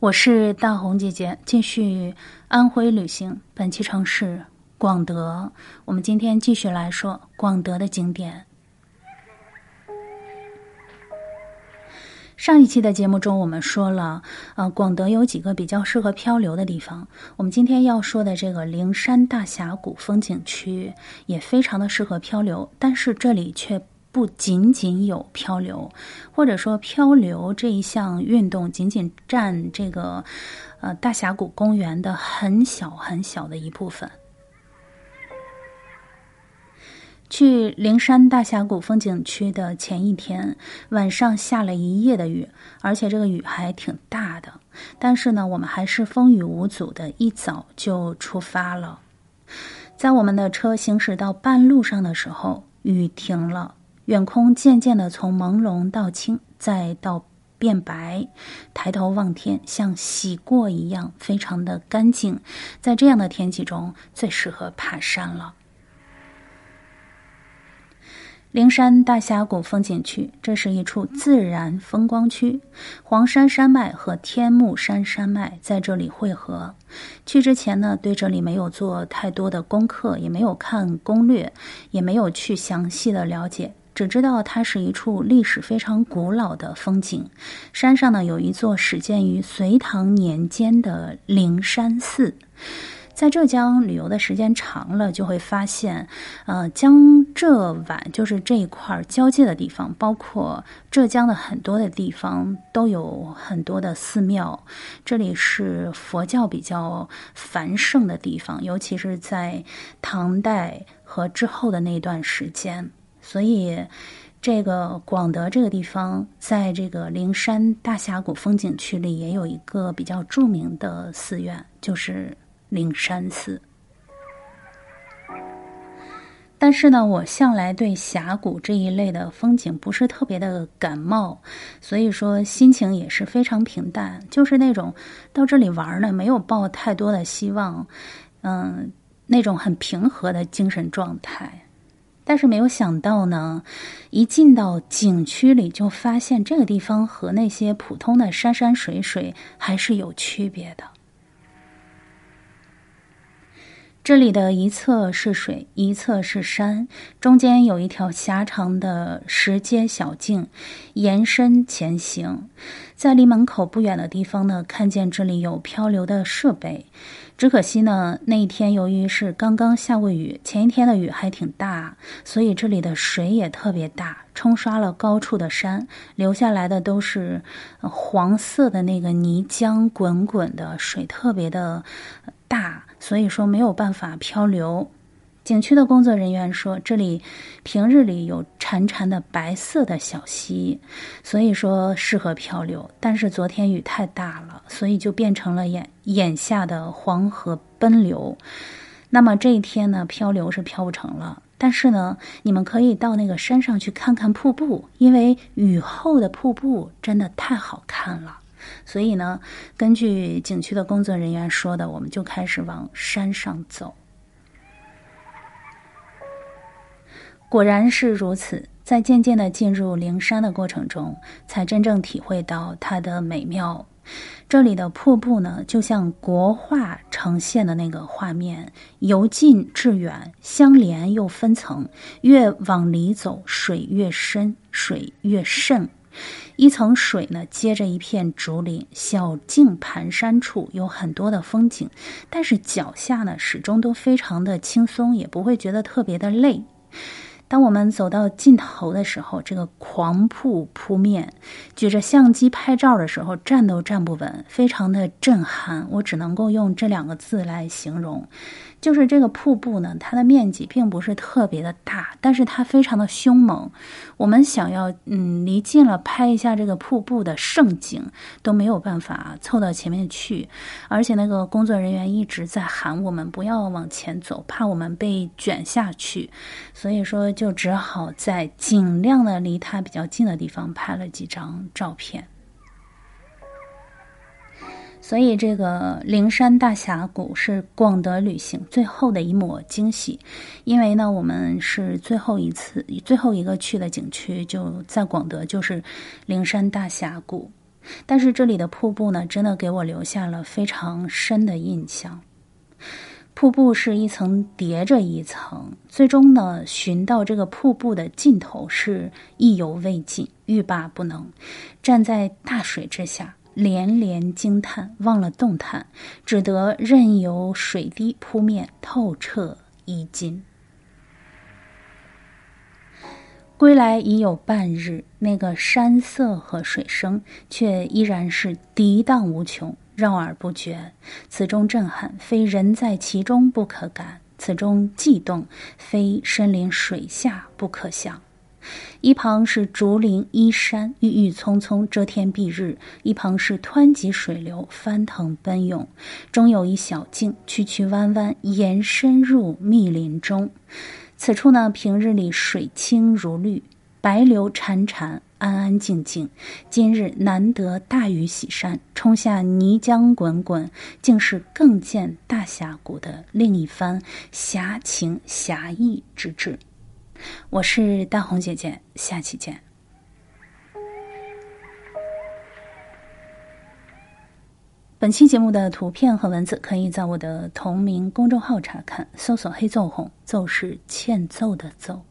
我是大红姐姐，继续安徽旅行。本期城市广德，我们今天继续来说广德的景点。上一期的节目中，我们说了，呃，广德有几个比较适合漂流的地方。我们今天要说的这个灵山大峡谷风景区也非常的适合漂流，但是这里却。不仅仅有漂流，或者说漂流这一项运动，仅仅占这个呃大峡谷公园的很小很小的一部分。去灵山大峡谷风景区的前一天晚上下了一夜的雨，而且这个雨还挺大的。但是呢，我们还是风雨无阻的一早就出发了。在我们的车行驶到半路上的时候，雨停了。远空渐渐的从朦胧到清，再到变白，抬头望天，像洗过一样，非常的干净。在这样的天气中，最适合爬山了。灵山大峡谷风景区，这是一处自然风光区，黄山山脉和天目山山脉在这里汇合。去之前呢，对这里没有做太多的功课，也没有看攻略，也没有去详细的了解。只知道它是一处历史非常古老的风景，山上呢有一座始建于隋唐年间的灵山寺。在浙江旅游的时间长了，就会发现，呃，江浙皖就是这一块交界的地方，包括浙江的很多的地方都有很多的寺庙。这里是佛教比较繁盛的地方，尤其是在唐代和之后的那段时间。所以，这个广德这个地方，在这个灵山大峡谷风景区里，也有一个比较著名的寺院，就是灵山寺。但是呢，我向来对峡谷这一类的风景不是特别的感冒，所以说心情也是非常平淡，就是那种到这里玩呢，没有抱太多的希望，嗯，那种很平和的精神状态。但是没有想到呢，一进到景区里，就发现这个地方和那些普通的山山水水还是有区别的。这里的一侧是水，一侧是山，中间有一条狭长的石阶小径，延伸前行。在离门口不远的地方呢，看见这里有漂流的设备。只可惜呢，那一天由于是刚刚下过雨，前一天的雨还挺大，所以这里的水也特别大，冲刷了高处的山，留下来的都是黄色的那个泥浆滚滚的水，特别的大，所以说没有办法漂流。景区的工作人员说，这里平日里有潺潺的白色的小溪，所以说适合漂流。但是昨天雨太大了，所以就变成了眼眼下的黄河奔流。那么这一天呢，漂流是漂不成了。但是呢，你们可以到那个山上去看看瀑布，因为雨后的瀑布真的太好看了。所以呢，根据景区的工作人员说的，我们就开始往山上走。果然是如此，在渐渐的进入灵山的过程中，才真正体会到它的美妙。这里的瀑布呢，就像国画呈现的那个画面，由近至远，相连又分层，越往里走，水越深，水越深。一层水呢，接着一片竹林，小径盘山处有很多的风景，但是脚下呢，始终都非常的轻松，也不会觉得特别的累。当我们走到尽头的时候，这个狂瀑扑面，举着相机拍照的时候站都站不稳，非常的震撼。我只能够用这两个字来形容。就是这个瀑布呢，它的面积并不是特别的大，但是它非常的凶猛。我们想要嗯离近了拍一下这个瀑布的盛景，都没有办法凑到前面去。而且那个工作人员一直在喊我们不要往前走，怕我们被卷下去。所以说就只好在尽量的离它比较近的地方拍了几张照片。所以，这个灵山大峡谷是广德旅行最后的一抹惊喜，因为呢，我们是最后一次、最后一个去的景区就在广德，就是灵山大峡谷。但是这里的瀑布呢，真的给我留下了非常深的印象。瀑布是一层叠着一层，最终呢，寻到这个瀑布的尽头是意犹未尽，欲罢不能。站在大水之下，连连惊叹，忘了动弹，只得任由水滴扑面，透彻衣襟。归来已有半日，那个山色和水声却依然是涤荡无穷。绕耳不绝，此中震撼，非人在其中不可感；此中悸动，非身临水下不可想。一旁是竹林依山，郁郁葱葱遮天蔽日；一旁是湍急水流，翻腾奔涌。中有一小径，曲曲弯弯，延伸入密林中。此处呢，平日里水清如绿，白流潺潺。安安静静，今日难得大雨洗山，冲下泥浆滚滚，竟是更见大峡谷的另一番侠情侠义之志。我是大红姐姐，下期见。本期节目的图片和文字可以在我的同名公众号查看，搜索“黑奏红”，奏是欠揍的奏。